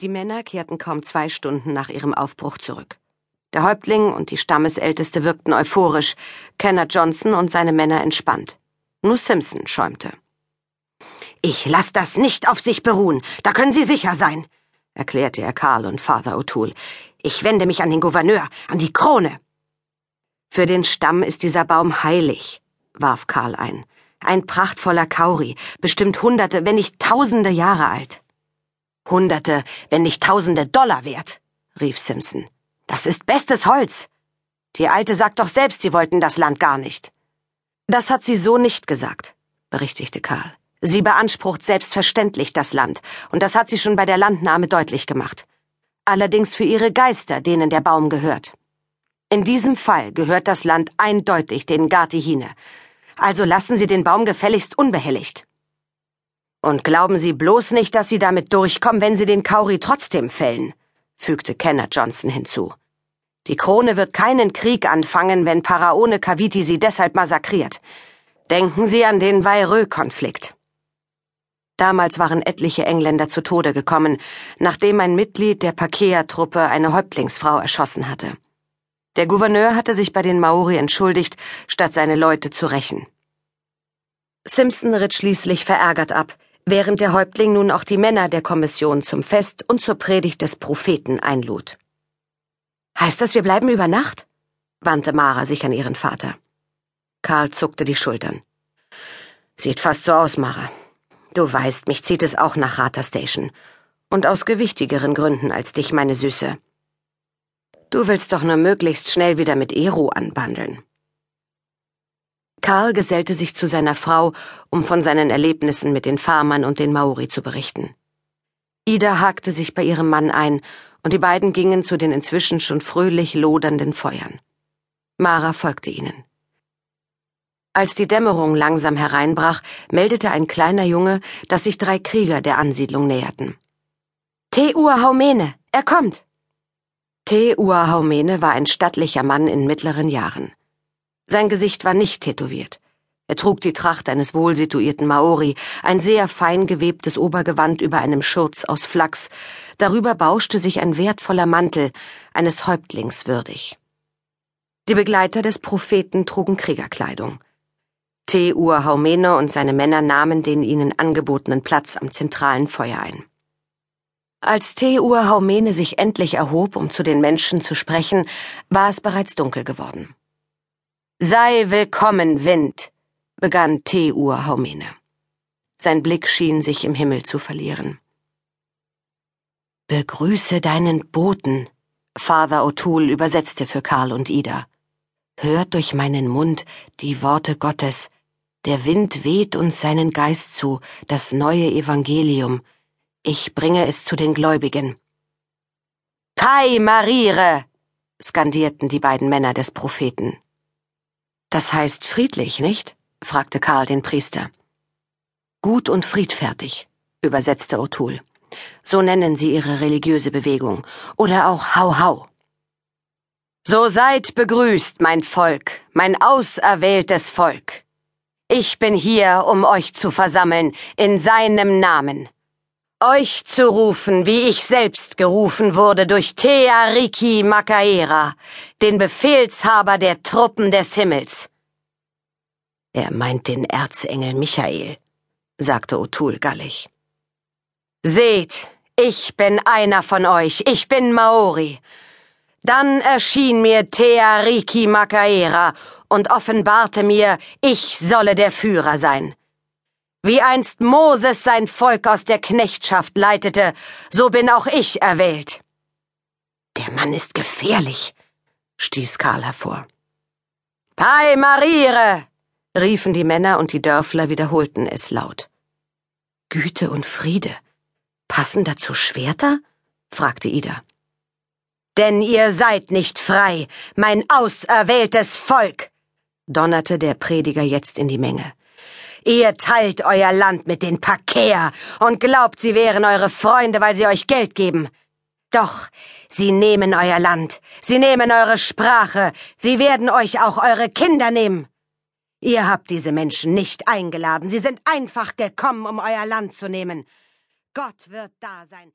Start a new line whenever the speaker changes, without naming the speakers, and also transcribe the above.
Die Männer kehrten kaum zwei Stunden nach ihrem Aufbruch zurück. Der Häuptling und die Stammesälteste wirkten euphorisch, Kenner Johnson und seine Männer entspannt. Nur Simpson schäumte.
Ich lass das nicht auf sich beruhen, da können Sie sicher sein, erklärte er Karl und Father O'Toole. Ich wende mich an den Gouverneur, an die Krone.
Für den Stamm ist dieser Baum heilig, warf Karl ein. Ein prachtvoller Kauri, bestimmt hunderte, wenn nicht tausende Jahre alt.
Hunderte, wenn nicht Tausende Dollar wert, rief Simpson. Das ist bestes Holz. Die Alte sagt doch selbst, sie wollten das Land gar nicht.
Das hat sie so nicht gesagt, berichtigte Karl. Sie beansprucht selbstverständlich das Land, und das hat sie schon bei der Landnahme deutlich gemacht. Allerdings für ihre Geister, denen der Baum gehört. In diesem Fall gehört das Land eindeutig den Gartihine. Also lassen Sie den Baum gefälligst unbehelligt.
Und glauben Sie bloß nicht, dass Sie damit durchkommen, wenn Sie den Kauri trotzdem fällen, fügte Kenner Johnson hinzu. Die Krone wird keinen Krieg anfangen, wenn Paraone Kaviti sie deshalb massakriert. Denken Sie an den Vaireux-Konflikt.
Damals waren etliche Engländer zu Tode gekommen, nachdem ein Mitglied der Pakea-Truppe eine Häuptlingsfrau erschossen hatte. Der Gouverneur hatte sich bei den Maori entschuldigt, statt seine Leute zu rächen. Simpson ritt schließlich verärgert ab, während der Häuptling nun auch die Männer der Kommission zum Fest und zur Predigt des Propheten einlud.
Heißt das, wir bleiben über Nacht?
wandte Mara sich an ihren Vater. Karl zuckte die Schultern.
Sieht fast so aus, Mara. Du weißt, mich zieht es auch nach Rata Station. Und aus gewichtigeren Gründen als dich, meine Süße.
Du willst doch nur möglichst schnell wieder mit Eru anbandeln. Karl gesellte sich zu seiner Frau, um von seinen Erlebnissen mit den Farmern und den Maori zu berichten. Ida hakte sich bei ihrem Mann ein, und die beiden gingen zu den inzwischen schon fröhlich lodernden Feuern. Mara folgte ihnen. Als die Dämmerung langsam hereinbrach, meldete ein kleiner Junge, dass sich drei Krieger der Ansiedlung näherten.
Te-Ua Haumene, er kommt!
Te-Ua Haumene war ein stattlicher Mann in mittleren Jahren. Sein Gesicht war nicht tätowiert. Er trug die Tracht eines wohlsituierten Maori, ein sehr fein gewebtes Obergewand über einem Schurz aus Flachs, darüber bauschte sich ein wertvoller Mantel, eines Häuptlings würdig. Die Begleiter des Propheten trugen Kriegerkleidung. Te-Ur Haumene und seine Männer nahmen den ihnen angebotenen Platz am zentralen Feuer ein. Als Te-Ur Haumene sich endlich erhob, um zu den Menschen zu sprechen, war es bereits dunkel geworden.
Sei willkommen, Wind, begann
Te-Ur Haumene. Sein Blick schien sich im Himmel zu verlieren.
Begrüße deinen Boten, Father O'Toole übersetzte für Karl und Ida. Hört durch meinen Mund die Worte Gottes. Der Wind weht uns seinen Geist zu, das neue Evangelium. Ich bringe es zu den Gläubigen.
Kai Mariere! skandierten die beiden Männer des Propheten.
Das heißt friedlich, nicht? fragte Karl den Priester.
Gut und friedfertig, übersetzte O'Toole. So nennen sie ihre religiöse Bewegung. Oder auch Hau Hau.
So seid begrüßt, mein Volk, mein auserwähltes Volk. Ich bin hier, um euch zu versammeln, in seinem Namen. Euch zu rufen, wie ich selbst gerufen wurde durch Teariki Makaera, den Befehlshaber der Truppen des Himmels.
Er meint den Erzengel Michael, sagte O'Toole gallig.
Seht, ich bin einer von euch, ich bin Maori. Dann erschien mir Teariki Makaera und offenbarte mir, ich solle der Führer sein. Wie einst Moses sein Volk aus der Knechtschaft leitete, so bin auch ich erwählt.
Der Mann ist gefährlich, stieß Karl hervor.
Pai Mariere! riefen die Männer und die Dörfler wiederholten es laut.
Güte und Friede. Passen dazu Schwerter? fragte Ida.
Denn ihr seid nicht frei, mein auserwähltes Volk, donnerte der Prediger jetzt in die Menge. Ihr teilt euer Land mit den Pakea und glaubt, sie wären eure Freunde, weil sie euch Geld geben. Doch, sie nehmen euer Land, sie nehmen eure Sprache, sie werden euch auch eure Kinder nehmen. Ihr habt diese Menschen nicht eingeladen, sie sind einfach gekommen, um euer Land zu nehmen. Gott wird da sein.